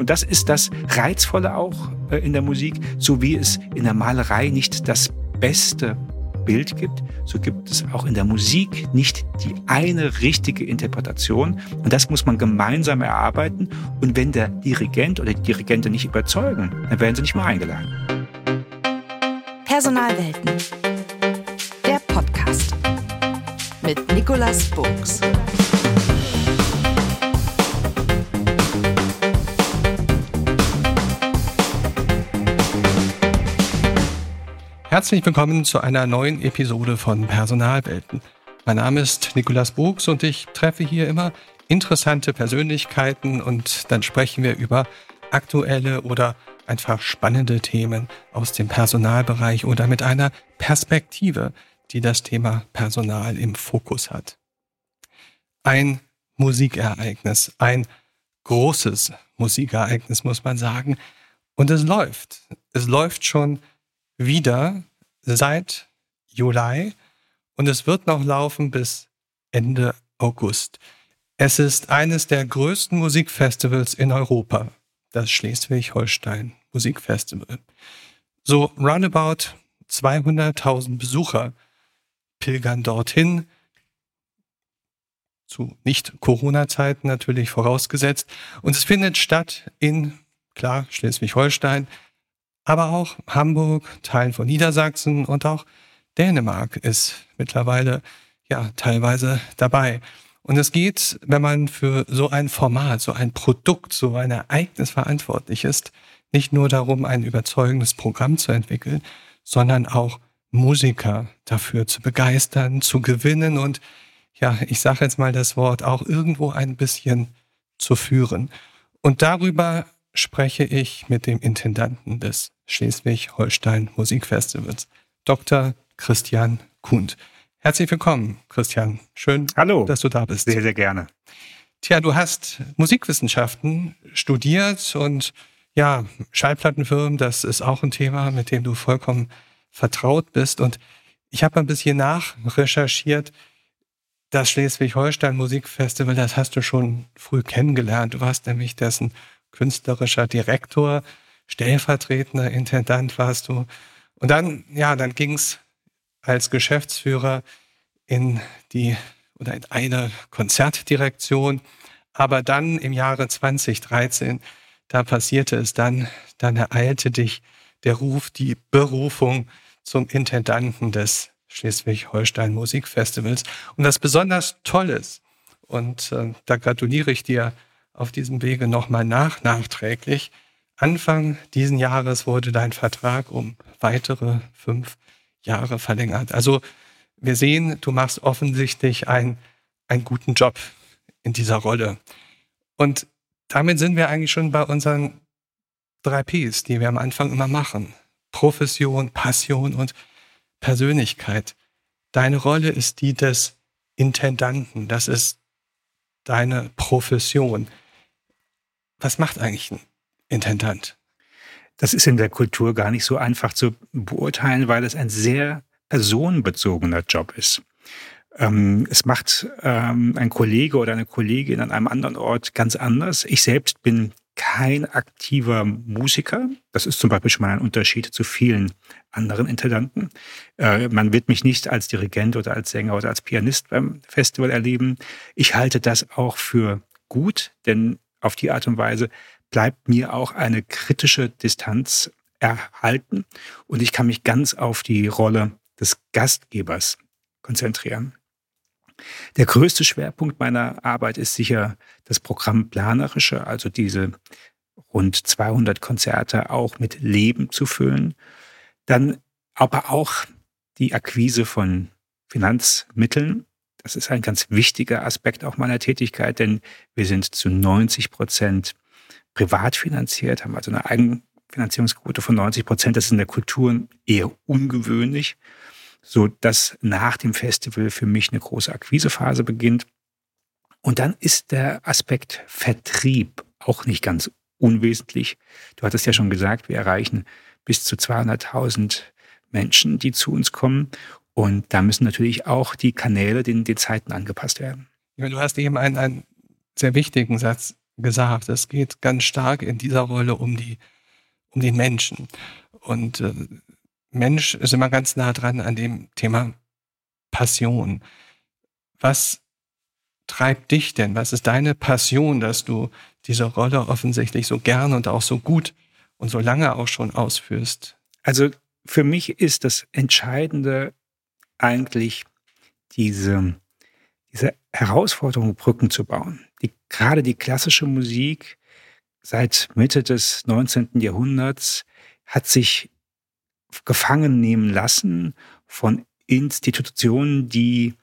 Und das ist das Reizvolle auch äh, in der Musik, so wie es in der Malerei nicht das beste Bild gibt, so gibt es auch in der Musik nicht die eine richtige Interpretation. Und das muss man gemeinsam erarbeiten. Und wenn der Dirigent oder die Dirigentin nicht überzeugen, dann werden sie nicht mehr eingeladen. Personalwelten. Der Podcast mit Nicolas Burgs. Herzlich willkommen zu einer neuen Episode von Personalwelten. Mein Name ist Nikolas Buchs und ich treffe hier immer interessante Persönlichkeiten und dann sprechen wir über aktuelle oder einfach spannende Themen aus dem Personalbereich oder mit einer Perspektive, die das Thema Personal im Fokus hat. Ein Musikereignis, ein großes Musikereignis, muss man sagen. Und es läuft. Es läuft schon wieder seit Juli und es wird noch laufen bis Ende August. Es ist eines der größten Musikfestivals in Europa, das Schleswig-Holstein Musikfestival. So roundabout 200.000 Besucher pilgern dorthin, zu Nicht-Corona-Zeiten natürlich vorausgesetzt. Und es findet statt in, klar, Schleswig-Holstein, aber auch Hamburg, Teilen von Niedersachsen und auch Dänemark ist mittlerweile ja teilweise dabei. Und es geht, wenn man für so ein Format, so ein Produkt, so ein Ereignis verantwortlich ist, nicht nur darum, ein überzeugendes Programm zu entwickeln, sondern auch Musiker dafür zu begeistern, zu gewinnen und ja, ich sage jetzt mal das Wort, auch irgendwo ein bisschen zu führen. Und darüber spreche ich mit dem Intendanten des Schleswig-Holstein Musikfestivals, Dr. Christian Kuhnt. Herzlich willkommen, Christian. Schön, Hallo. dass du da bist. Sehr, sehr gerne. Tja, du hast Musikwissenschaften studiert und ja, Schallplattenfirmen, das ist auch ein Thema, mit dem du vollkommen vertraut bist. Und ich habe ein bisschen nachrecherchiert. Das Schleswig-Holstein Musikfestival, das hast du schon früh kennengelernt. Du warst nämlich dessen künstlerischer Direktor, stellvertretender Intendant warst du. Und dann, ja, dann ging es als Geschäftsführer in die oder in eine Konzertdirektion. Aber dann im Jahre 2013, da passierte es dann, dann ereilte dich der Ruf, die Berufung zum Intendanten des Schleswig-Holstein Musikfestivals. Und das besonders toll ist, und äh, da gratuliere ich dir auf diesem Wege nochmal nach, nachträglich. Anfang diesen Jahres wurde dein Vertrag um weitere fünf Jahre verlängert. Also wir sehen, du machst offensichtlich ein, einen guten Job in dieser Rolle. Und damit sind wir eigentlich schon bei unseren drei Ps, die wir am Anfang immer machen. Profession, Passion und Persönlichkeit. Deine Rolle ist die des Intendanten. Das ist deine Profession. Was macht eigentlich ein Intendant? Das ist in der Kultur gar nicht so einfach zu beurteilen, weil es ein sehr personenbezogener Job ist. Ähm, es macht ähm, ein Kollege oder eine Kollegin an einem anderen Ort ganz anders. Ich selbst bin kein aktiver Musiker. Das ist zum Beispiel schon mal ein Unterschied zu vielen anderen Intendanten. Äh, man wird mich nicht als Dirigent oder als Sänger oder als Pianist beim Festival erleben. Ich halte das auch für gut, denn auf die Art und Weise bleibt mir auch eine kritische Distanz erhalten und ich kann mich ganz auf die Rolle des Gastgebers konzentrieren. Der größte Schwerpunkt meiner Arbeit ist sicher das Programmplanerische, also diese rund 200 Konzerte auch mit Leben zu füllen. Dann aber auch die Akquise von Finanzmitteln. Das ist ein ganz wichtiger Aspekt auch meiner Tätigkeit, denn wir sind zu 90 Prozent privat finanziert, haben also eine Eigenfinanzierungsquote von 90 Prozent. Das ist in der Kultur eher ungewöhnlich, so dass nach dem Festival für mich eine große Akquisephase beginnt. Und dann ist der Aspekt Vertrieb auch nicht ganz unwesentlich. Du hattest ja schon gesagt, wir erreichen bis zu 200.000 Menschen, die zu uns kommen. Und da müssen natürlich auch die Kanäle den, den Zeiten angepasst werden. Du hast eben einen, einen sehr wichtigen Satz gesagt. Es geht ganz stark in dieser Rolle um die, um den Menschen. Und äh, Mensch ist immer ganz nah dran an dem Thema Passion. Was treibt dich denn? Was ist deine Passion, dass du diese Rolle offensichtlich so gern und auch so gut und so lange auch schon ausführst? Also für mich ist das Entscheidende eigentlich diese, diese Herausforderung, Brücken zu bauen. Die, gerade die klassische Musik seit Mitte des 19. Jahrhunderts hat sich gefangen nehmen lassen von Institutionen, die,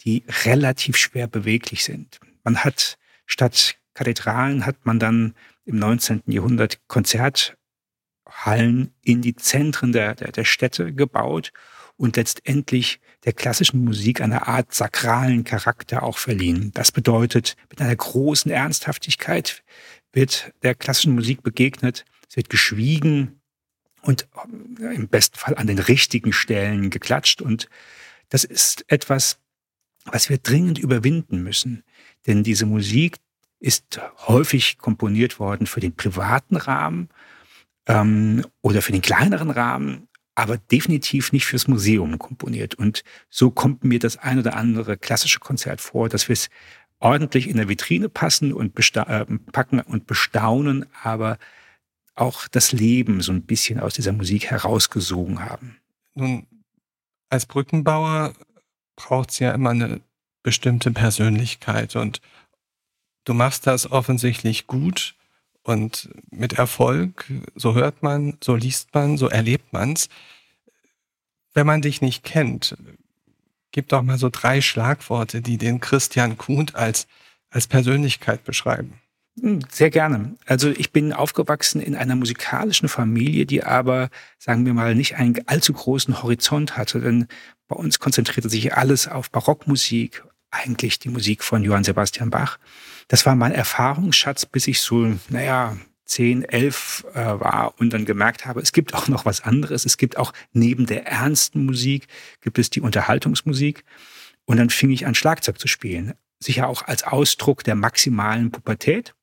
die relativ schwer beweglich sind. Man hat statt Kathedralen hat man dann im 19. Jahrhundert Konzerthallen in die Zentren der, der, der Städte gebaut und letztendlich der klassischen Musik eine Art sakralen Charakter auch verliehen. Das bedeutet, mit einer großen Ernsthaftigkeit wird der klassischen Musik begegnet, es wird geschwiegen, und äh, im besten Fall an den richtigen Stellen geklatscht. Und das ist etwas, was wir dringend überwinden müssen. Denn diese Musik ist häufig komponiert worden für den privaten Rahmen ähm, oder für den kleineren Rahmen, aber definitiv nicht fürs Museum komponiert. Und so kommt mir das ein oder andere klassische Konzert vor, dass wir es ordentlich in der Vitrine passen und äh, packen und bestaunen, aber auch das Leben so ein bisschen aus dieser Musik herausgesogen haben. Nun, als Brückenbauer braucht es ja immer eine bestimmte Persönlichkeit und du machst das offensichtlich gut und mit Erfolg. So hört man, so liest man, so erlebt man's. Wenn man dich nicht kennt, gib doch mal so drei Schlagworte, die den Christian Kuhn als, als Persönlichkeit beschreiben. Hm, sehr gerne. Also ich bin aufgewachsen in einer musikalischen Familie, die aber, sagen wir mal, nicht einen allzu großen Horizont hatte. Denn bei uns konzentrierte sich alles auf Barockmusik, eigentlich die Musik von Johann Sebastian Bach. Das war mein Erfahrungsschatz, bis ich so, naja, zehn, elf äh, war und dann gemerkt habe, es gibt auch noch was anderes. Es gibt auch neben der ernsten Musik, gibt es die Unterhaltungsmusik. Und dann fing ich an, Schlagzeug zu spielen. Sicher auch als Ausdruck der maximalen Pubertät.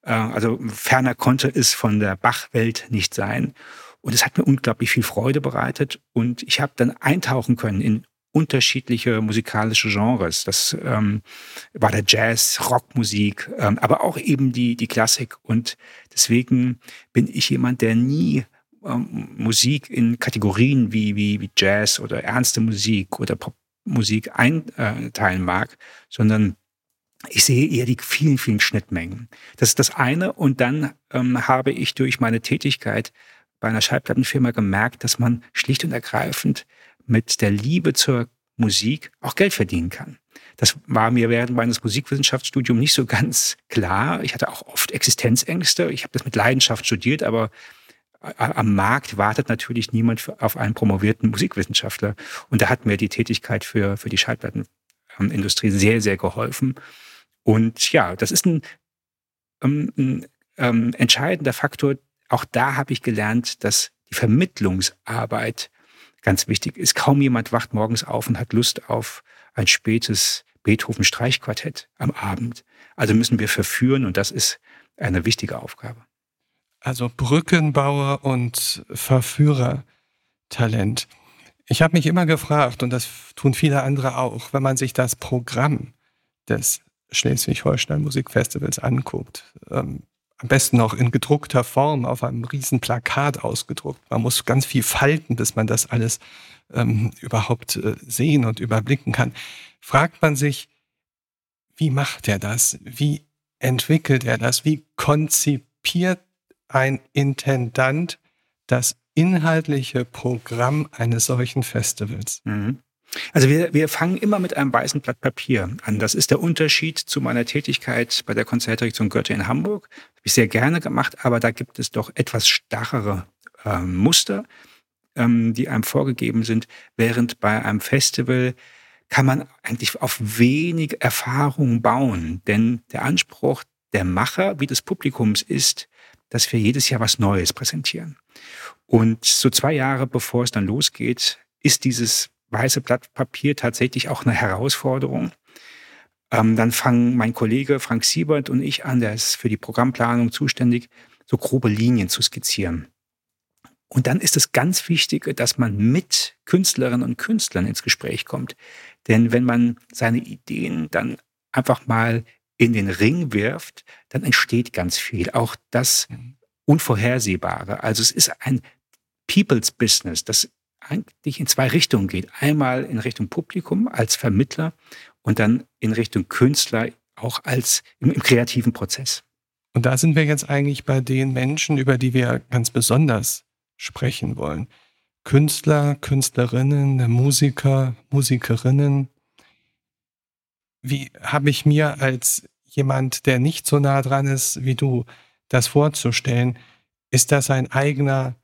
Äh, also ferner konnte es von der Bachwelt nicht sein. Und es hat mir unglaublich viel Freude bereitet. Und ich habe dann eintauchen können in unterschiedliche musikalische Genres. Das ähm, war der Jazz, Rockmusik, ähm, aber auch eben die, die Klassik. Und deswegen bin ich jemand, der nie ähm, Musik in Kategorien wie, wie, wie Jazz oder ernste Musik oder Popmusik einteilen mag, sondern ich sehe eher die vielen, vielen Schnittmengen. Das ist das eine. Und dann ähm, habe ich durch meine Tätigkeit bei einer Schallplattenfirma gemerkt, dass man schlicht und ergreifend mit der Liebe zur Musik auch Geld verdienen kann. Das war mir während meines Musikwissenschaftsstudiums nicht so ganz klar. Ich hatte auch oft Existenzängste. Ich habe das mit Leidenschaft studiert, aber äh, am Markt wartet natürlich niemand auf einen promovierten Musikwissenschaftler. Und da hat mir die Tätigkeit für, für die Schallplattenindustrie sehr, sehr geholfen. Und ja, das ist ein, ähm, ein ähm, entscheidender Faktor. Auch da habe ich gelernt, dass die Vermittlungsarbeit ganz wichtig ist. Kaum jemand wacht morgens auf und hat Lust auf ein spätes Beethoven-Streichquartett am Abend. Also müssen wir verführen und das ist eine wichtige Aufgabe. Also Brückenbauer und Verführertalent. Ich habe mich immer gefragt, und das tun viele andere auch, wenn man sich das Programm des Schleswig-Holstein Musikfestivals anguckt, ähm, am besten noch in gedruckter Form auf einem riesen Plakat ausgedruckt. Man muss ganz viel falten, bis man das alles ähm, überhaupt äh, sehen und überblicken kann. Fragt man sich, wie macht er das? Wie entwickelt er das? Wie konzipiert ein Intendant das inhaltliche Programm eines solchen Festivals? Mhm. Also wir, wir fangen immer mit einem weißen Blatt Papier an. Das ist der Unterschied zu meiner Tätigkeit bei der Konzertdirektion Goethe in Hamburg. Habe ich sehr gerne gemacht, aber da gibt es doch etwas starrere äh, Muster, ähm, die einem vorgegeben sind, während bei einem Festival kann man eigentlich auf wenig Erfahrung bauen. Denn der Anspruch der Macher wie des Publikums ist, dass wir jedes Jahr was Neues präsentieren. Und so zwei Jahre bevor es dann losgeht, ist dieses weiße Blatt Papier tatsächlich auch eine Herausforderung. ähm, dann fangen mein Kollege Frank Siebert und ich an, der ist für die Programmplanung zuständig, so grobe Linien zu skizzieren. Und dann ist es ganz wichtig, dass man mit Künstlerinnen und Künstlern ins Gespräch kommt. Denn wenn man seine Ideen dann einfach mal in den Ring wirft, dann entsteht ganz viel. Auch das mhm. Unvorhersehbare. Also es ist ein People's Business, das eigentlich in zwei Richtungen geht. Einmal in Richtung Publikum als Vermittler und dann in Richtung Künstler auch als im, im kreativen Prozess. Und da sind wir jetzt eigentlich bei den Menschen, über die wir ganz besonders sprechen wollen. Künstler, Künstlerinnen, Musiker, Musikerinnen. Wie habe ich mir als jemand, der nicht so nah dran ist wie du, das vorzustellen? Ist das ein eigener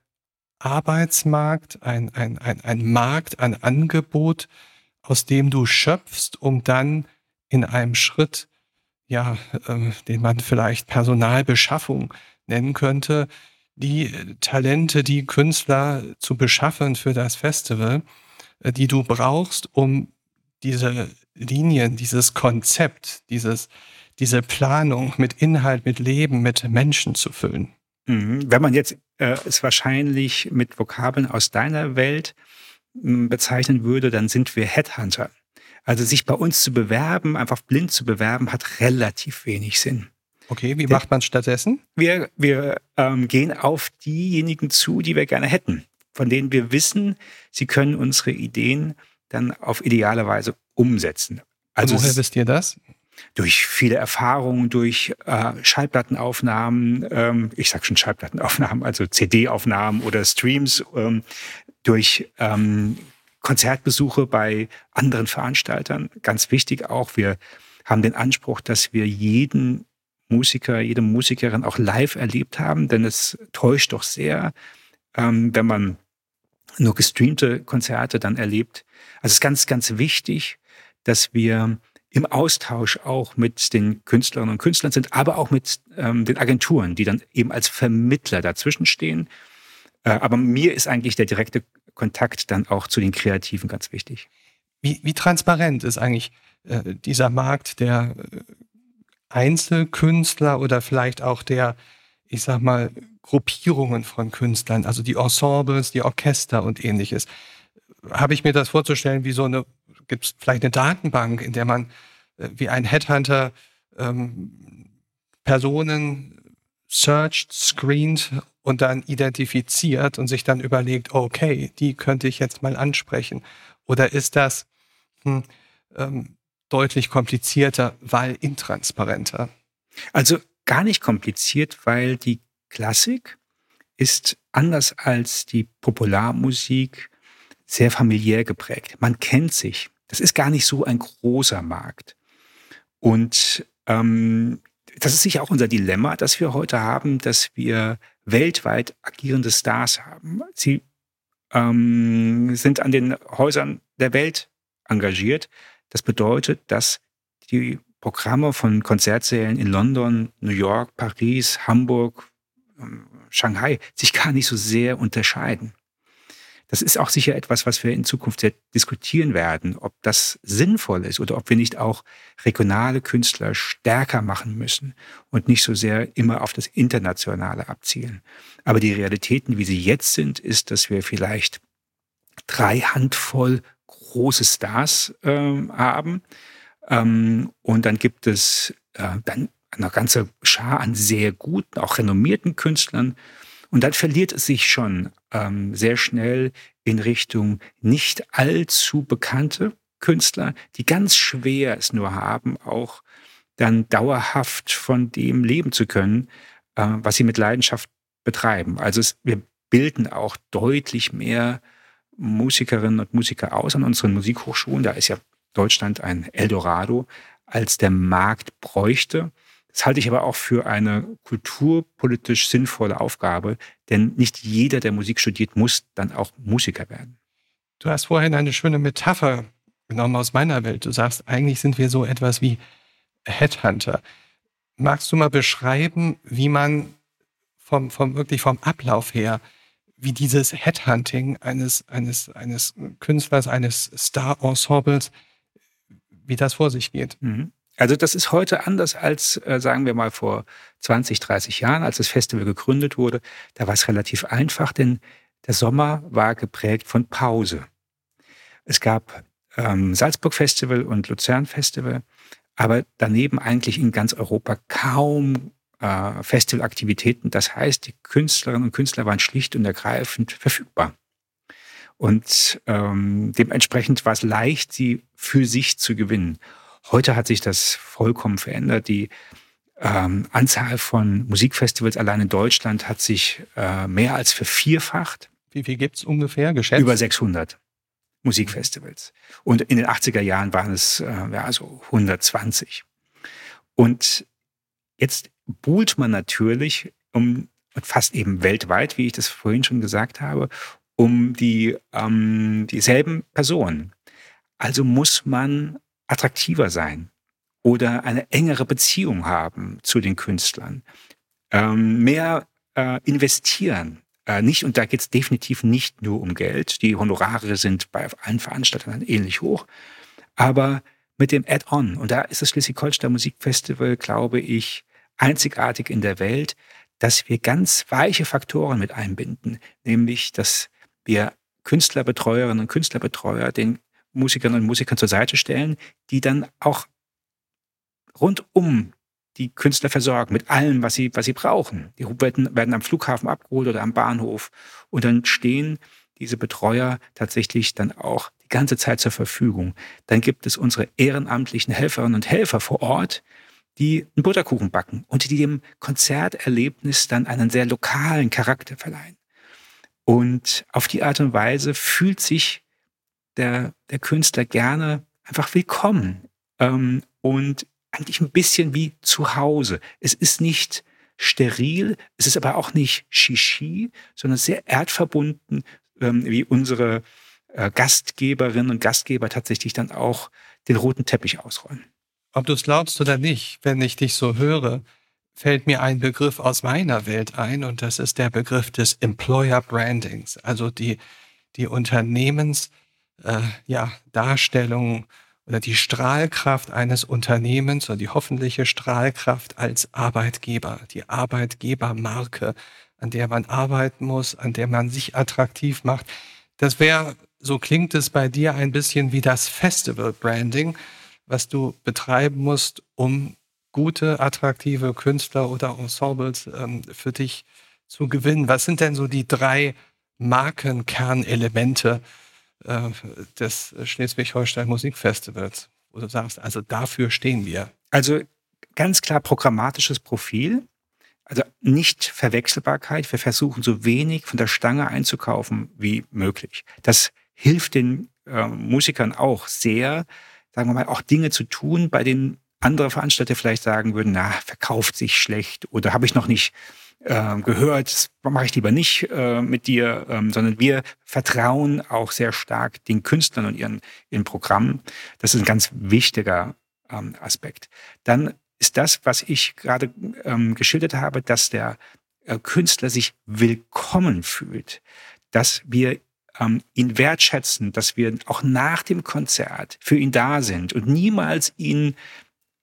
Arbeitsmarkt, ein, ein, ein, ein Markt, ein Angebot, aus dem du schöpfst, um dann in einem Schritt, ja, äh, den man vielleicht Personalbeschaffung nennen könnte, die Talente, die Künstler zu beschaffen für das Festival, äh, die du brauchst, um diese Linien, dieses Konzept, dieses, diese Planung mit Inhalt, mit Leben, mit Menschen zu füllen. Mhm. Wenn man jetzt äh, es wahrscheinlich mit Vokabeln aus deiner Welt bezeichnen würde, dann sind wir Headhunter. Also sich bei uns zu bewerben, einfach blind zu bewerben, hat relativ wenig Sinn. Okay, wie macht man stattdessen? Wir, wir ähm, gehen auf diejenigen zu, die wir gerne hätten, von denen wir wissen, sie können unsere Ideen dann auf ideale Weise umsetzen. Also Und woher wisst ihr das? Durch viele Erfahrungen, durch äh, Schallplattenaufnahmen, ähm, ich sag schon Schallplattenaufnahmen, also CD-Aufnahmen oder Streams, ähm, durch ähm, Konzertbesuche bei anderen Veranstaltern. Ganz wichtig auch, wir haben den Anspruch, dass wir jeden Musiker, jede Musikerin auch live erlebt haben, denn es täuscht doch sehr, ähm, wenn man nur gestreamte Konzerte dann erlebt. Also es ist ganz, ganz wichtig, dass wir im Austausch auch mit den Künstlerinnen und Künstlern sind, aber auch mit ähm, den Agenturen, die dann eben als Vermittler dazwischen stehen äh, aber mir ist eigentlich der direkte Kontakt dann auch zu den Kreativen ganz wichtig. Wie, wie transparent ist eigentlich äh, dieser Markt der äh, Einzelkünstler oder vielleicht auch der, ich sag mal, Gruppierungen von Künstlern, also die Ensembles, die Orchester und ähnliches. Habe ich mir das vorzustellen, wie so eine, gibt es vielleicht eine Datenbank, in der man äh, wie ein Headhunter ähm, Personen searched, screened und dann identifiziert und sich dann überlegt, okay, die könnte ich jetzt mal ansprechen? Oder ist das hm, ähm, deutlich komplizierter, weil intransparenter? Also gar nicht kompliziert, weil die Klassik ist anders als die Popularmusik sehr familiär geprägt. Man kennt sich. Das ist gar nicht so ein großer Markt. Und ähm, das ist sicher auch unser Dilemma, das wir heute haben, dass wir weltweit agierende Stars haben. Sie ähm, sind an den Häusern der Welt engagiert. Das bedeutet, dass die Programme von Konzertsälen in London, New York, Paris, Hamburg, ähm, Shanghai sich gar nicht so sehr unterscheiden. Das ist auch sicher etwas, was wir in Zukunft sehr diskutieren werden, ob das sinnvoll ist oder ob wir nicht auch regionale Künstler stärker machen müssen und nicht so sehr immer auf das Internationale abzielen. Aber die Realitäten, wie sie jetzt sind, ist, dass wir vielleicht drei Handvoll große Stars äh, haben. Ähm, und dann gibt es äh, dann eine ganze Schar an sehr guten, auch renommierten Künstlern. Und dann verliert es sich schon ähm, sehr schnell in Richtung nicht allzu bekannte Künstler, die ganz schwer es nur haben, auch dann dauerhaft von dem leben zu können, äh, was sie mit Leidenschaft betreiben. Also es, wir bilden auch deutlich mehr Musikerinnen und Musiker aus an unseren Musikhochschulen. Da ist ja Deutschland ein Eldorado, als der Markt bräuchte. Das halte ich aber auch für eine kulturpolitisch sinnvolle Aufgabe, denn nicht jeder, der Musik studiert, muss dann auch Musiker werden. Du hast vorhin eine schöne Metapher genommen aus meiner Welt. Du sagst, eigentlich sind wir so etwas wie Headhunter. Magst du mal beschreiben, wie man vom, vom wirklich vom Ablauf her, wie dieses Headhunting eines, eines, eines Künstlers, eines Star-Ensembles, wie das vor sich geht? Mhm. Also das ist heute anders als, äh, sagen wir mal, vor 20, 30 Jahren, als das Festival gegründet wurde. Da war es relativ einfach, denn der Sommer war geprägt von Pause. Es gab ähm, Salzburg Festival und Luzern Festival, aber daneben eigentlich in ganz Europa kaum äh, Festivalaktivitäten. Das heißt, die Künstlerinnen und Künstler waren schlicht und ergreifend verfügbar. Und ähm, dementsprechend war es leicht, sie für sich zu gewinnen. Heute hat sich das vollkommen verändert. Die ähm, Anzahl von Musikfestivals allein in Deutschland hat sich äh, mehr als vervierfacht. Wie viel gibt es ungefähr geschätzt? Über 600 Musikfestivals. Und in den 80er Jahren waren es äh, ja, so 120. Und jetzt buhlt man natürlich um fast eben weltweit, wie ich das vorhin schon gesagt habe, um die ähm, dieselben Personen. Also muss man attraktiver sein oder eine engere Beziehung haben zu den Künstlern, ähm, mehr äh, investieren. Äh, nicht, und da geht es definitiv nicht nur um Geld. Die Honorare sind bei allen Veranstaltern ähnlich hoch. Aber mit dem Add-on, und da ist das Schleswig-Holstein Musikfestival, glaube ich, einzigartig in der Welt, dass wir ganz weiche Faktoren mit einbinden, nämlich dass wir Künstlerbetreuerinnen und Künstlerbetreuer den Musikerinnen und Musikern zur Seite stellen, die dann auch rundum die Künstler versorgen mit allem, was sie, was sie brauchen. Die werden, werden am Flughafen abgeholt oder am Bahnhof und dann stehen diese Betreuer tatsächlich dann auch die ganze Zeit zur Verfügung. Dann gibt es unsere ehrenamtlichen Helferinnen und Helfer vor Ort, die einen Butterkuchen backen und die dem Konzerterlebnis dann einen sehr lokalen Charakter verleihen. Und auf die Art und Weise fühlt sich der, der Künstler gerne einfach willkommen ähm, und eigentlich ein bisschen wie zu Hause. Es ist nicht steril, es ist aber auch nicht Shishi, sondern sehr erdverbunden, ähm, wie unsere äh, Gastgeberinnen und Gastgeber tatsächlich dann auch den roten Teppich ausrollen. Ob du es glaubst oder nicht, wenn ich dich so höre, fällt mir ein Begriff aus meiner Welt ein und das ist der Begriff des Employer Brandings, also die, die Unternehmens, äh, ja, Darstellung oder die Strahlkraft eines Unternehmens oder die hoffentliche Strahlkraft als Arbeitgeber, die Arbeitgebermarke, an der man arbeiten muss, an der man sich attraktiv macht. Das wäre, so klingt es bei dir ein bisschen wie das Festival Branding, was du betreiben musst, um gute, attraktive Künstler oder Ensembles ähm, für dich zu gewinnen. Was sind denn so die drei Markenkernelemente äh, des Schleswig-Holstein Musikfestivals, wo du sagst, also dafür stehen wir? Also ganz klar programmatisches Profil. Also nicht Verwechselbarkeit. Wir versuchen so wenig von der Stange einzukaufen wie möglich. Das hilft den äh, Musikern auch sehr, sagen wir mal, auch Dinge zu tun, bei denen andere Veranstalter vielleicht sagen würden, na, verkauft sich schlecht oder habe ich noch nicht äh, gehört, mache ich lieber nicht äh, mit dir, ähm, sondern wir vertrauen auch sehr stark den Künstlern und ihren, ihren Programmen. Das ist ein ganz wichtiger ähm, Aspekt. Dann ist das, was ich gerade ähm, geschildert habe, dass der äh, Künstler sich willkommen fühlt, dass wir ähm, ihn wertschätzen, dass wir auch nach dem Konzert für ihn da sind und niemals ihn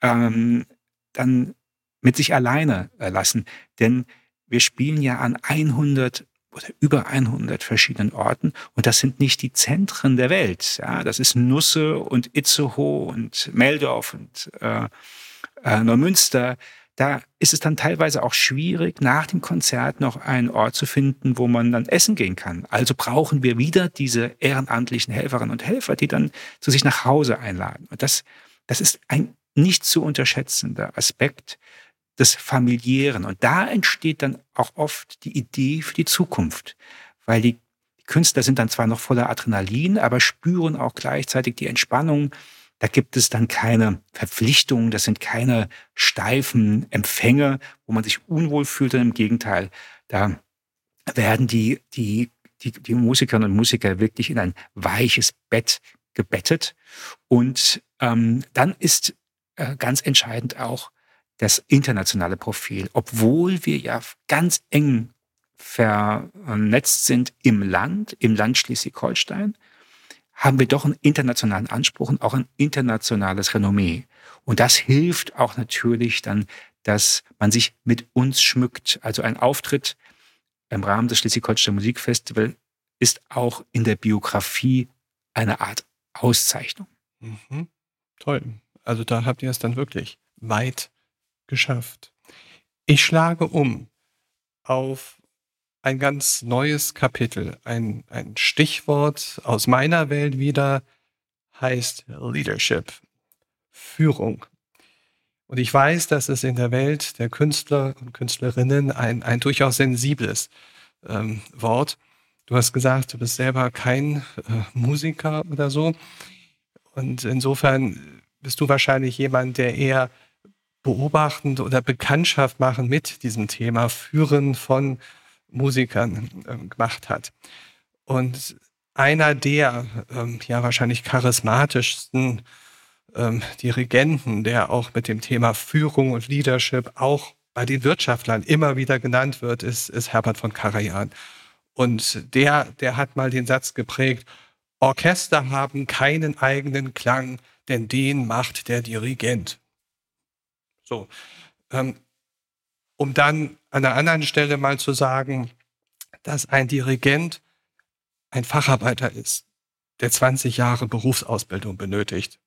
ähm, dann mit sich alleine äh, lassen. Denn wir spielen ja an 100 oder über 100 verschiedenen Orten und das sind nicht die Zentren der Welt. Ja, das ist Nusse und Itzehoe und Meldorf und äh, äh, Neumünster da ist es dann teilweise auch schwierig, nach dem Konzert noch einen Ort zu finden, wo man dann essen gehen kann. Also brauchen wir wieder diese ehrenamtlichen Helferinnen und Helfer, die dann zu sich nach Hause einladen. Und das, das ist ein nicht zu unterschätzender Aspekt des familiären. Und da entsteht dann auch oft die Idee für die Zukunft, weil die Künstler sind dann zwar noch voller Adrenalin, aber spüren auch gleichzeitig die Entspannung, da gibt es dann keine Verpflichtungen, das sind keine steifen Empfänge, wo man sich unwohl fühlt. Und Im Gegenteil, da werden die, die, die, die Musikerinnen und Musiker wirklich in ein weiches Bett gebettet. Und ähm, dann ist äh, ganz entscheidend auch das internationale Profil. Obwohl wir ja ganz eng vernetzt sind im Land, im Land Schleswig-Holstein, haben wir doch einen internationalen Anspruch und auch ein internationales Renommee. Und das hilft auch natürlich dann, dass man sich mit uns schmückt. Also ein Auftritt im Rahmen des Schleswig-Holstein Musikfestival ist auch in der Biografie eine Art Auszeichnung. Mhm. Toll. Also da habt ihr es dann wirklich weit geschafft. Ich schlage um auf ein ganz neues Kapitel. Ein, ein Stichwort aus meiner Welt wieder heißt Leadership, Führung. Und ich weiß, dass es in der Welt der Künstler und Künstlerinnen ein, ein durchaus sensibles ähm, Wort. Du hast gesagt, du bist selber kein äh, Musiker oder so. Und insofern bist du wahrscheinlich jemand, der eher beobachtend oder Bekanntschaft machen mit diesem Thema Führen von Musikern äh, gemacht hat. Und einer der ähm, ja wahrscheinlich charismatischsten ähm, Dirigenten, der auch mit dem Thema Führung und Leadership auch bei den Wirtschaftlern immer wieder genannt wird, ist, ist Herbert von Karajan. Und der, der hat mal den Satz geprägt, Orchester haben keinen eigenen Klang, denn den macht der Dirigent. So. Ähm, um dann an der anderen Stelle mal zu sagen, dass ein Dirigent ein Facharbeiter ist, der 20 Jahre Berufsausbildung benötigt.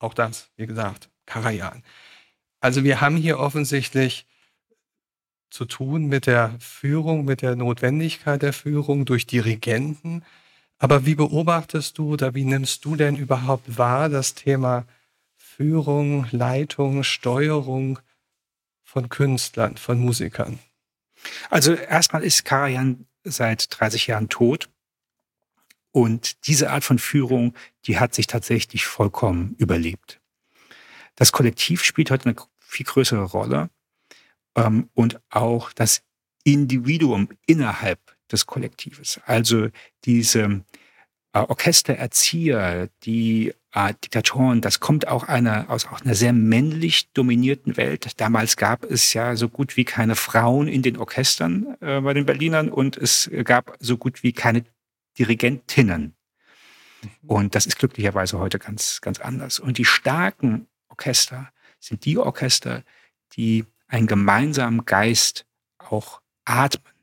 Auch das, wie gesagt, Karajan. Also wir haben hier offensichtlich zu tun mit der Führung, mit der Notwendigkeit der Führung durch Dirigenten. Aber wie beobachtest du oder wie nimmst du denn überhaupt wahr das Thema Führung, Leitung, Steuerung von Künstlern, von Musikern? Also erstmal ist Karajan seit 30 Jahren tot. Und diese Art von Führung, die hat sich tatsächlich vollkommen überlebt. Das Kollektiv spielt heute eine viel größere Rolle ähm, und auch das Individuum innerhalb des Kollektives. Also diese Orchestererzieher, die äh, Diktatoren, das kommt auch einer, aus auch einer sehr männlich dominierten Welt. Damals gab es ja so gut wie keine Frauen in den Orchestern äh, bei den Berlinern und es gab so gut wie keine Dirigentinnen. Mhm. Und das ist glücklicherweise heute ganz, ganz anders. Und die starken Orchester sind die Orchester, die einen gemeinsamen Geist auch atmen,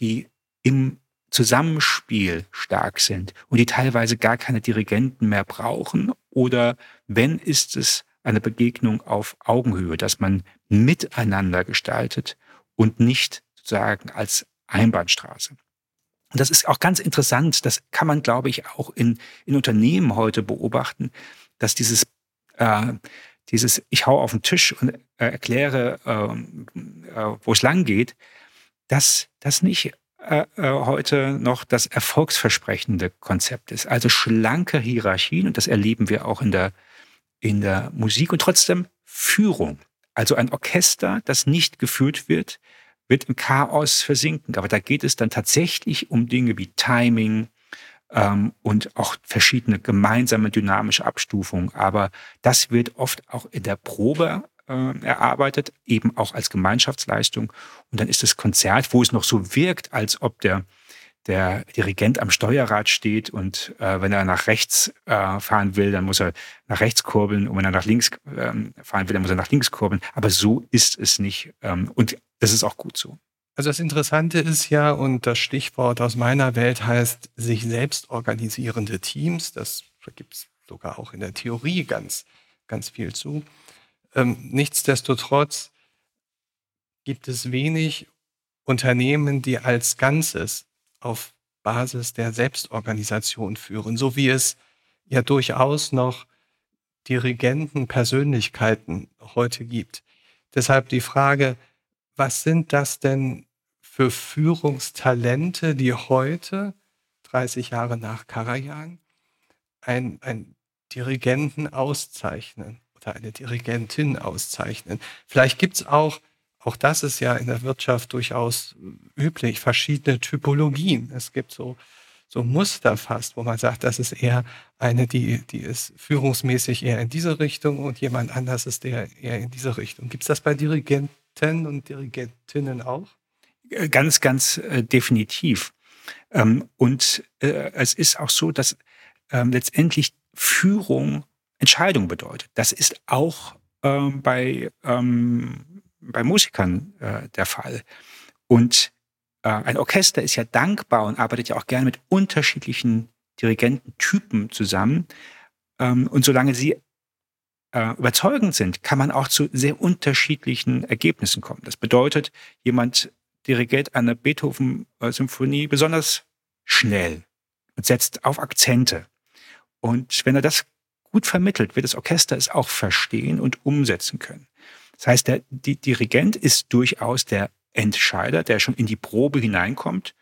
die im Zusammenspiel stark sind und die teilweise gar keine Dirigenten mehr brauchen oder wenn ist es eine Begegnung auf Augenhöhe, dass man miteinander gestaltet und nicht sozusagen als Einbahnstraße. Und das ist auch ganz interessant, das kann man, glaube ich, auch in, in Unternehmen heute beobachten, dass dieses, äh, dieses ich hau auf den Tisch und äh, erkläre, äh, äh wo es lang geht, dass das nicht äh, äh, heute noch das erfolgsversprechende Konzept ist. Also schlanke Hierarchien, und das erleben wir auch in der, in der Musik, und trotzdem Führung. Also ein Orchester, das nicht geführt wird, wird im Chaos versinken. Aber da geht es dann tatsächlich um Dinge wie Timing ähm, und auch verschiedene gemeinsame dynamische Abstufungen. Aber das wird oft auch in der Probe äh, erarbeitet, eben auch als Gemeinschaftsleistung. Und dann ist das Konzert, wo es noch so wirkt, als ob der, der Dirigent am Steuerrad steht und äh, wenn er nach rechts äh, fahren will, dann muss er nach rechts kurbeln und wenn er nach links ähm, fahren will, dann muss er nach links kurbeln. Aber so ist es nicht ähm, und das ist auch gut so. Also das Interessante ist ja, und das Stichwort aus meiner Welt heißt sich selbst organisierende Teams. Das gibt es sogar auch in der Theorie ganz, ganz viel zu. Ähm, nichtsdestotrotz gibt es wenig Unternehmen, die als Ganzes auf Basis der Selbstorganisation führen, so wie es ja durchaus noch Dirigenten, Persönlichkeiten heute gibt. Deshalb die Frage, was sind das denn für Führungstalente, die heute, 30 Jahre nach Karajan, ein, ein Dirigenten auszeichnen? Oder eine Dirigentin auszeichnen. Vielleicht gibt es auch, auch das ist ja in der Wirtschaft durchaus üblich, verschiedene Typologien. Es gibt so, so Muster fast, wo man sagt, das ist eher eine, die, die ist führungsmäßig eher in diese Richtung und jemand anders ist der eher in diese Richtung. Gibt es das bei Dirigenten und Dirigentinnen auch? Äh, ganz, ganz äh, definitiv. Ähm, und äh, es ist auch so, dass ähm, letztendlich Führung Entscheidung bedeutet. Das ist auch ähm, bei, ähm, bei Musikern äh, der Fall. Und äh, ein Orchester ist ja dankbar und arbeitet ja auch gerne mit unterschiedlichen Dirigententypen zusammen. Ähm, und solange sie äh, überzeugend sind, kann man auch zu sehr unterschiedlichen Ergebnissen kommen. Das bedeutet, jemand dirigiert eine Beethoven-Symphonie besonders schnell und setzt auf Akzente. Und wenn er das gut vermittelt, wird das Orchester es auch verstehen und umsetzen können. Das heißt, der Dirigent ist durchaus der Entscheider, der schon in die Probe hineinkommt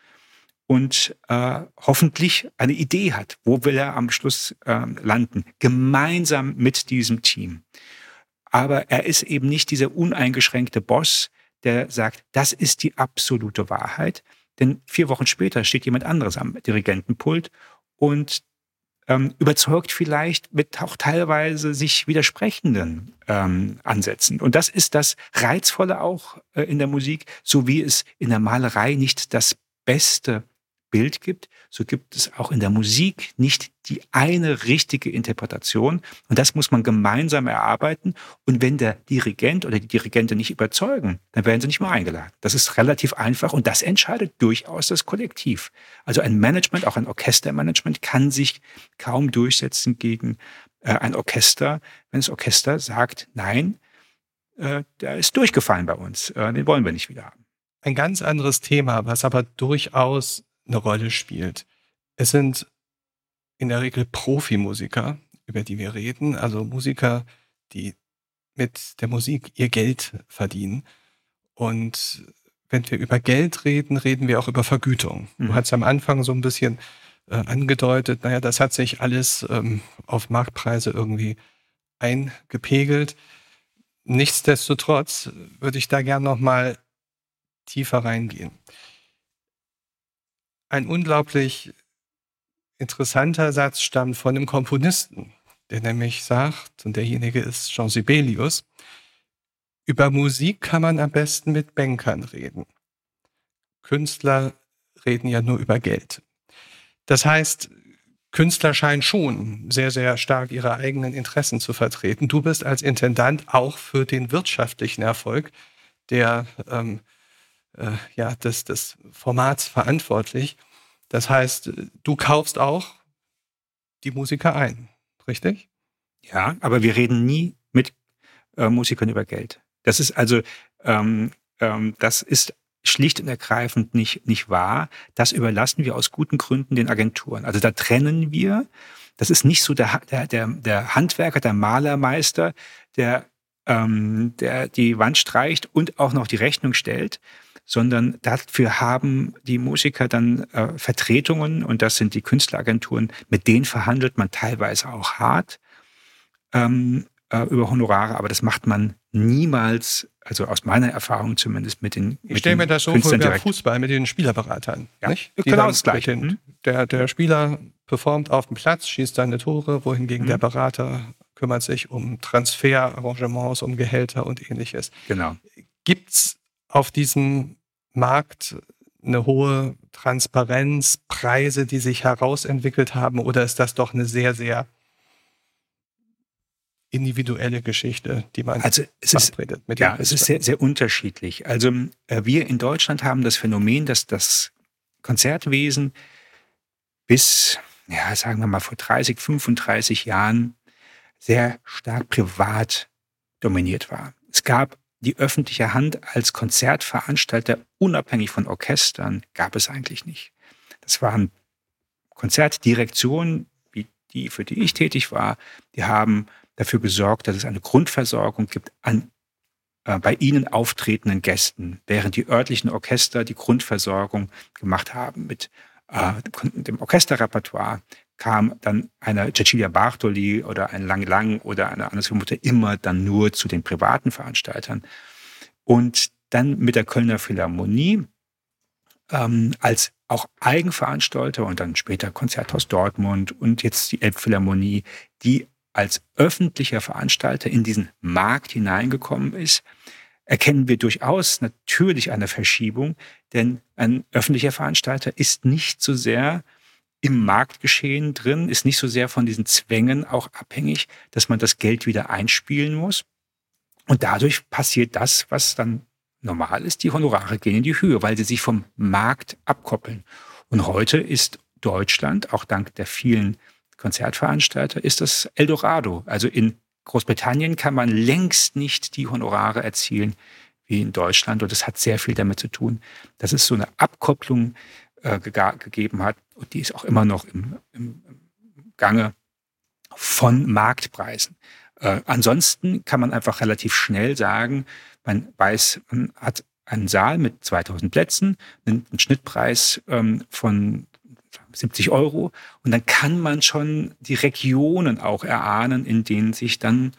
und äh, hoffentlich eine Idee hat, wo will er am Schluss äh, landen, gemeinsam mit diesem Team. Aber er ist eben nicht dieser uneingeschränkte Boss, der sagt, das ist die absolute Wahrheit. Denn vier Wochen später steht jemand anderes am Dirigentenpult und ähm, überzeugt vielleicht mit auch teilweise sich widersprechenden ähm, Ansätzen. Und das ist das Reizvolle auch äh, in der Musik, so wie es in der Malerei nicht das beste Bild gibt, so gibt es auch in der Musik nicht die eine richtige Interpretation. Und das muss man gemeinsam erarbeiten. Und wenn der Dirigent oder die Dirigente nicht überzeugen, dann werden sie nicht mehr eingeladen. Das ist relativ einfach und das entscheidet durchaus das Kollektiv. Also ein Management, auch ein Orchestermanagement, kann sich kaum durchsetzen gegen äh, ein Orchester, wenn das Orchester sagt, nein, äh, der ist durchgefallen bei uns, äh, den wollen wir nicht wieder haben. Ein ganz anderes Thema, was aber durchaus eine Rolle spielt. Es sind in der Regel Profimusiker, über die wir reden, also Musiker, die mit der Musik ihr Geld verdienen. Und wenn wir über Geld reden, reden wir auch über Vergütung. Mhm. Du hast am Anfang so ein bisschen äh, angedeutet, naja, das hat sich alles ähm, auf Marktpreise irgendwie eingepegelt. Nichtsdestotrotz würde ich da gern noch mal tiefer reingehen ein unglaublich interessanter Satz stammt von einem Komponisten, der nämlich sagt, und derjenige ist Jean Sibelius, über Musik kann man am besten mit Bankern reden. Künstler reden ja nur über Geld. Das heißt, Künstler scheinen schon sehr, sehr stark ihre eigenen Interessen zu vertreten. Du bist als Intendant auch für den wirtschaftlichen Erfolg der ähm, äh, ja, des, des Formats verantwortlich. Das heißt, du kaufst auch die Musiker ein, richtig? Ja, aber wir reden nie mit äh, Musikern über Geld. Das ist also, ähm, ähm, das ist schlicht und ergreifend nicht, nicht wahr. Das überlassen wir aus guten Gründen den Agenturen. Also da trennen wir. Das ist nicht so der, der, der, der Handwerker, der Malermeister, der, ähm, der die Wand streicht und auch noch die Rechnung stellt, sondern dafür haben die Musiker dann äh, Vertretungen und das sind die Künstleragenturen, mit denen verhandelt man teilweise auch hart ähm, äh, über Honorare, aber das macht man niemals, also aus meiner Erfahrung zumindest mit den Ich stelle mir das so vor wie Fußball mit den Spielerberatern. Ja, nicht? Die genau das gleiche. Den, mhm. der, der Spieler performt auf dem Platz, schießt seine Tore, wohingegen mhm. der Berater kümmert sich um Transferarrangements, um Gehälter und ähnliches. Genau. Gibt's auf diesem Markt eine hohe Transparenz, Preise, die sich herausentwickelt haben, oder ist das doch eine sehr, sehr individuelle Geschichte, die man also es ist, mit ja, es ist sehr, sehr unterschiedlich. Also äh, wir in Deutschland haben das Phänomen, dass das Konzertwesen bis, ja, sagen wir mal, vor 30, 35 Jahren sehr stark privat dominiert war. Es gab die öffentliche Hand als Konzertveranstalter unabhängig von Orchestern gab es eigentlich nicht. Das waren Konzertdirektionen, wie die, für die ich tätig war, die haben dafür gesorgt, dass es eine Grundversorgung gibt an äh, bei ihnen auftretenden Gästen, während die örtlichen Orchester die Grundversorgung gemacht haben mit äh, dem Orchesterrepertoire, kam dann eine Cecilia Bartoli oder ein Lang Lang oder eine andere Mutter immer dann nur zu den privaten Veranstaltern. Und dann mit der Kölner Philharmonie ähm, als auch Eigenveranstalter und dann später Konzerthaus Dortmund und jetzt die Elbphilharmonie, die als öffentlicher Veranstalter in diesen Markt hineingekommen ist, erkennen wir durchaus natürlich eine Verschiebung, denn ein öffentlicher Veranstalter ist nicht so sehr im Marktgeschehen drin, ist nicht so sehr von diesen Zwängen auch abhängig, dass man das Geld wieder einspielen muss. Und dadurch passiert das, was dann normal ist. Die Honorare gehen in die Höhe, weil sie sich vom Markt abkoppeln. Und heute ist Deutschland, auch dank der vielen Konzertveranstalter, ist das Eldorado. Also in Großbritannien kann man längst nicht die Honorare erzielen wie in Deutschland. Und das hat sehr viel damit zu tun, dass es so eine Abkopplung äh, gegeben hat. Und die ist auch immer noch im, im Gange von Marktpreisen. Äh, ansonsten kann man einfach relativ schnell sagen, man weiß, man hat einen Saal mit 2000 Plätzen, einen, Schnittpreis ähm, von 70 Euro und dann kann man schon die Regionen auch erahnen, in denen sich dann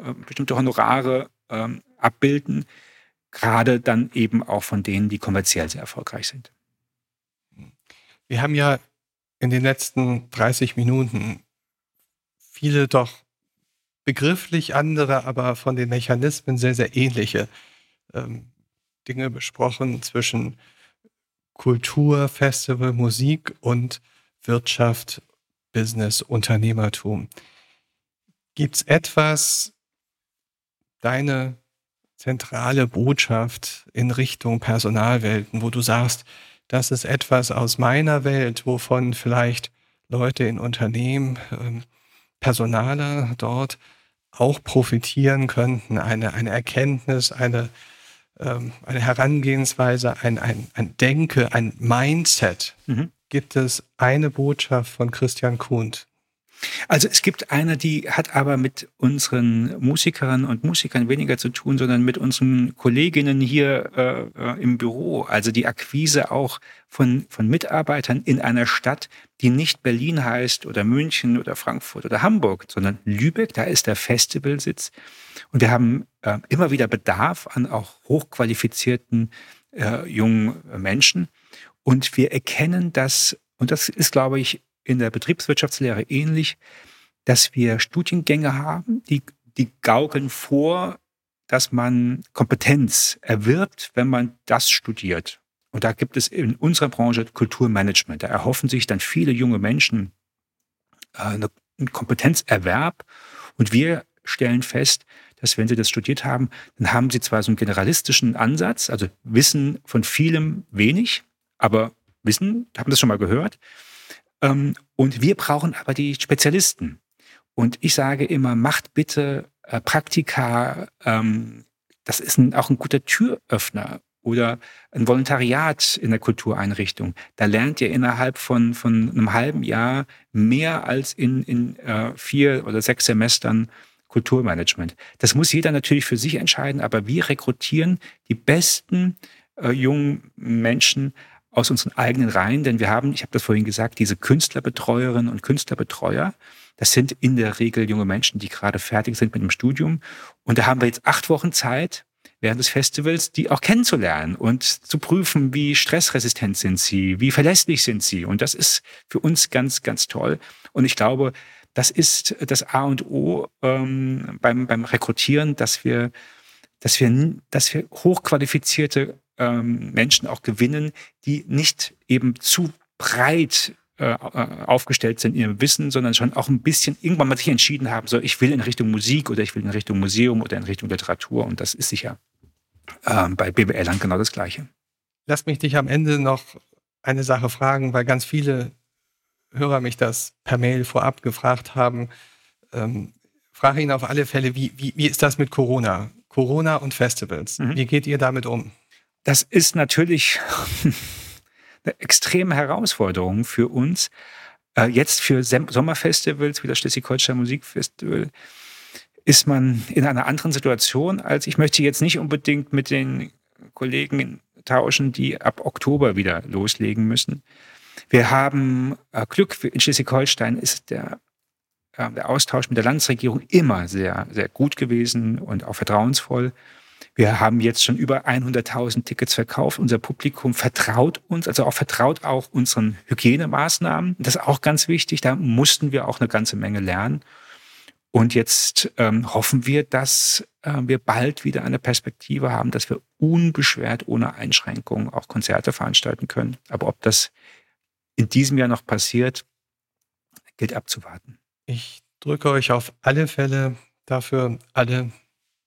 äh, bestimmte Honorare ähm, abbilden, gerade dann eben auch von denen, die kommerziell sehr erfolgreich sind. Wir haben ja in den letzten 30 Minuten viele doch begrifflich andere, aber von den Mechanismen sehr, sehr ähnliche ähm, Dinge besprochen zwischen Kultur, Festival, Musik und Wirtschaft, Business, Unternehmertum. Gibt es etwas, deine zentrale Botschaft in Richtung Personalwelten, wo du sagst, das ist etwas aus meiner Welt, wovon vielleicht Leute in Unternehmen, ähm, Personaler dort auch profitieren könnten. Eine, eine Erkenntnis, eine, ähm, eine Herangehensweise, ein, ein, ein Denke, ein Mindset. Mhm. Gibt es eine Botschaft von Christian Kuhnt? Also es gibt eine, die hat aber mit unseren Musikerinnen und Musikern weniger zu tun, sondern mit unseren Kolleginnen hier äh, äh im Büro. Also die Akquise auch von, von Mitarbeitern in einer Stadt, die nicht Berlin heißt oder München oder Frankfurt oder Hamburg, sondern Lübeck, da ist der Festivalsitz. Und wir haben äh, immer wieder Bedarf an auch hochqualifizierten äh, jungen Menschen. Und wir erkennen das, und das ist, glaube ich, in der Betriebswirtschaftslehre ähnlich, dass wir Studiengänge haben, die, die gaukeln vor, dass man Kompetenz erwirbt, wenn man das studiert. Und da gibt es in unserer Branche Kulturmanagement. Da erhoffen sich dann viele junge Menschen äh, einen Kompetenzerwerb. Und wir stellen fest, dass wenn sie das studiert haben, dann haben sie zwar so einen generalistischen Ansatz, also wissen von vielem wenig, aber wissen, haben das schon mal gehört. Ähm, und wir brauchen aber die Spezialisten. Und ich sage immer, macht bitte äh, Praktika, ähm, das ist ein, auch ein guter Türöffner oder ein Volontariat in der Kultureinrichtung. Da lernt ihr innerhalb von, von einem halben Jahr mehr als in, in äh, vier oder sechs Semestern Kulturmanagement. Das muss jeder natürlich für sich entscheiden, aber wir rekrutieren die besten äh, jungen Menschen aus unseren eigenen Reihen, denn wir haben, ich habe das vorhin gesagt, diese Künstlerbetreuerinnen und Künstlerbetreuer. Das sind in der Regel junge Menschen, die gerade fertig sind mit dem Studium. Und da haben wir jetzt acht Wochen Zeit, während des Festivals, die auch kennenzulernen und zu prüfen, wie stressresistent sind sie, wie verlässlich sind sie. Und das ist für uns ganz, ganz toll. Und ich glaube, das ist das A und O ähm, beim, beim Rekrutieren, dass wir, dass wir, dass wir hochqualifizierte ähm, Menschen auch gewinnen, die nicht eben zu breit äh, aufgestellt sind in ihrem Wissen, sondern schon auch ein bisschen irgendwann mal sich entschieden haben, so ich will in Richtung Musik oder ich will in Richtung Museum oder in Richtung Literatur und das ist sicher ähm, bei BWL dann genau das Gleiche. Lass mich dich am Ende noch eine Sache fragen, weil ganz viele Hörer mich das per Mail vorab gefragt haben. Ähm, frage ihn auf alle Fälle, wie, wie, wie ist das mit Corona? Corona und Festivals. Mhm. Wie geht ihr damit um? Das ist natürlich eine extreme Herausforderung für uns. Äh, jetzt für Sommerfestivals wie das Schleswig-Holstein Musikfestival ist man in einer anderen Situation als ich möchte jetzt nicht unbedingt mit den Kollegen tauschen, die ab Oktober wieder loslegen müssen. Wir haben äh, Glück, in Schleswig-Holstein ist der, äh, der Austausch mit der Landesregierung immer sehr, sehr gut gewesen und auch vertrauensvoll. Wir haben jetzt schon über 100.000 Tickets verkauft. Unser Publikum vertraut uns, also auch vertraut auch unseren Hygienemaßnahmen. Das ist auch ganz wichtig. Da mussten wir auch eine ganze Menge lernen. Und jetzt ähm, hoffen wir, dass äh, wir bald wieder eine Perspektive haben, dass wir unbeschwert, ohne Einschränkungen auch Konzerte veranstalten können. Aber ob das in diesem Jahr noch passiert, gilt abzuwarten. Ich drücke euch auf alle Fälle dafür alle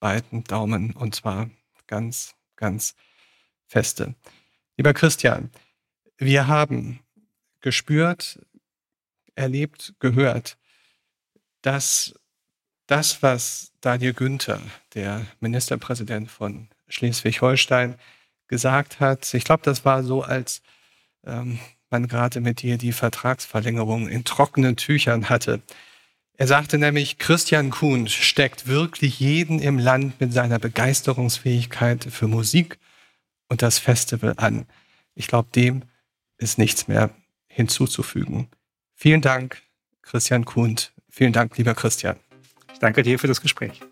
beiden Daumen und zwar ganz, ganz feste. Lieber Christian, wir haben gespürt, erlebt, gehört, dass das, was Daniel Günther, der Ministerpräsident von Schleswig-Holstein, gesagt hat, ich glaube, das war so, als ähm, man gerade mit dir die Vertragsverlängerung in trockenen Tüchern hatte. Er sagte nämlich, Christian Kuhn steckt wirklich jeden im Land mit seiner Begeisterungsfähigkeit für Musik und das Festival an. Ich glaube, dem ist nichts mehr hinzuzufügen. Vielen Dank, Christian Kuhn. Vielen Dank, lieber Christian. Ich danke dir für das Gespräch.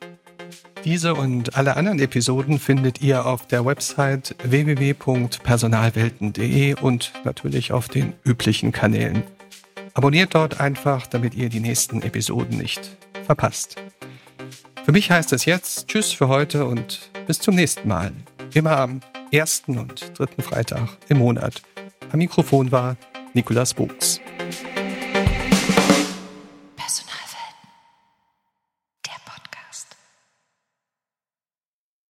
Diese und alle anderen Episoden findet ihr auf der Website www.personalwelten.de und natürlich auf den üblichen Kanälen. Abonniert dort einfach, damit ihr die nächsten Episoden nicht verpasst. Für mich heißt es jetzt Tschüss für heute und bis zum nächsten Mal. Immer am ersten und dritten Freitag im Monat. Am Mikrofon war Nikolas Buchs.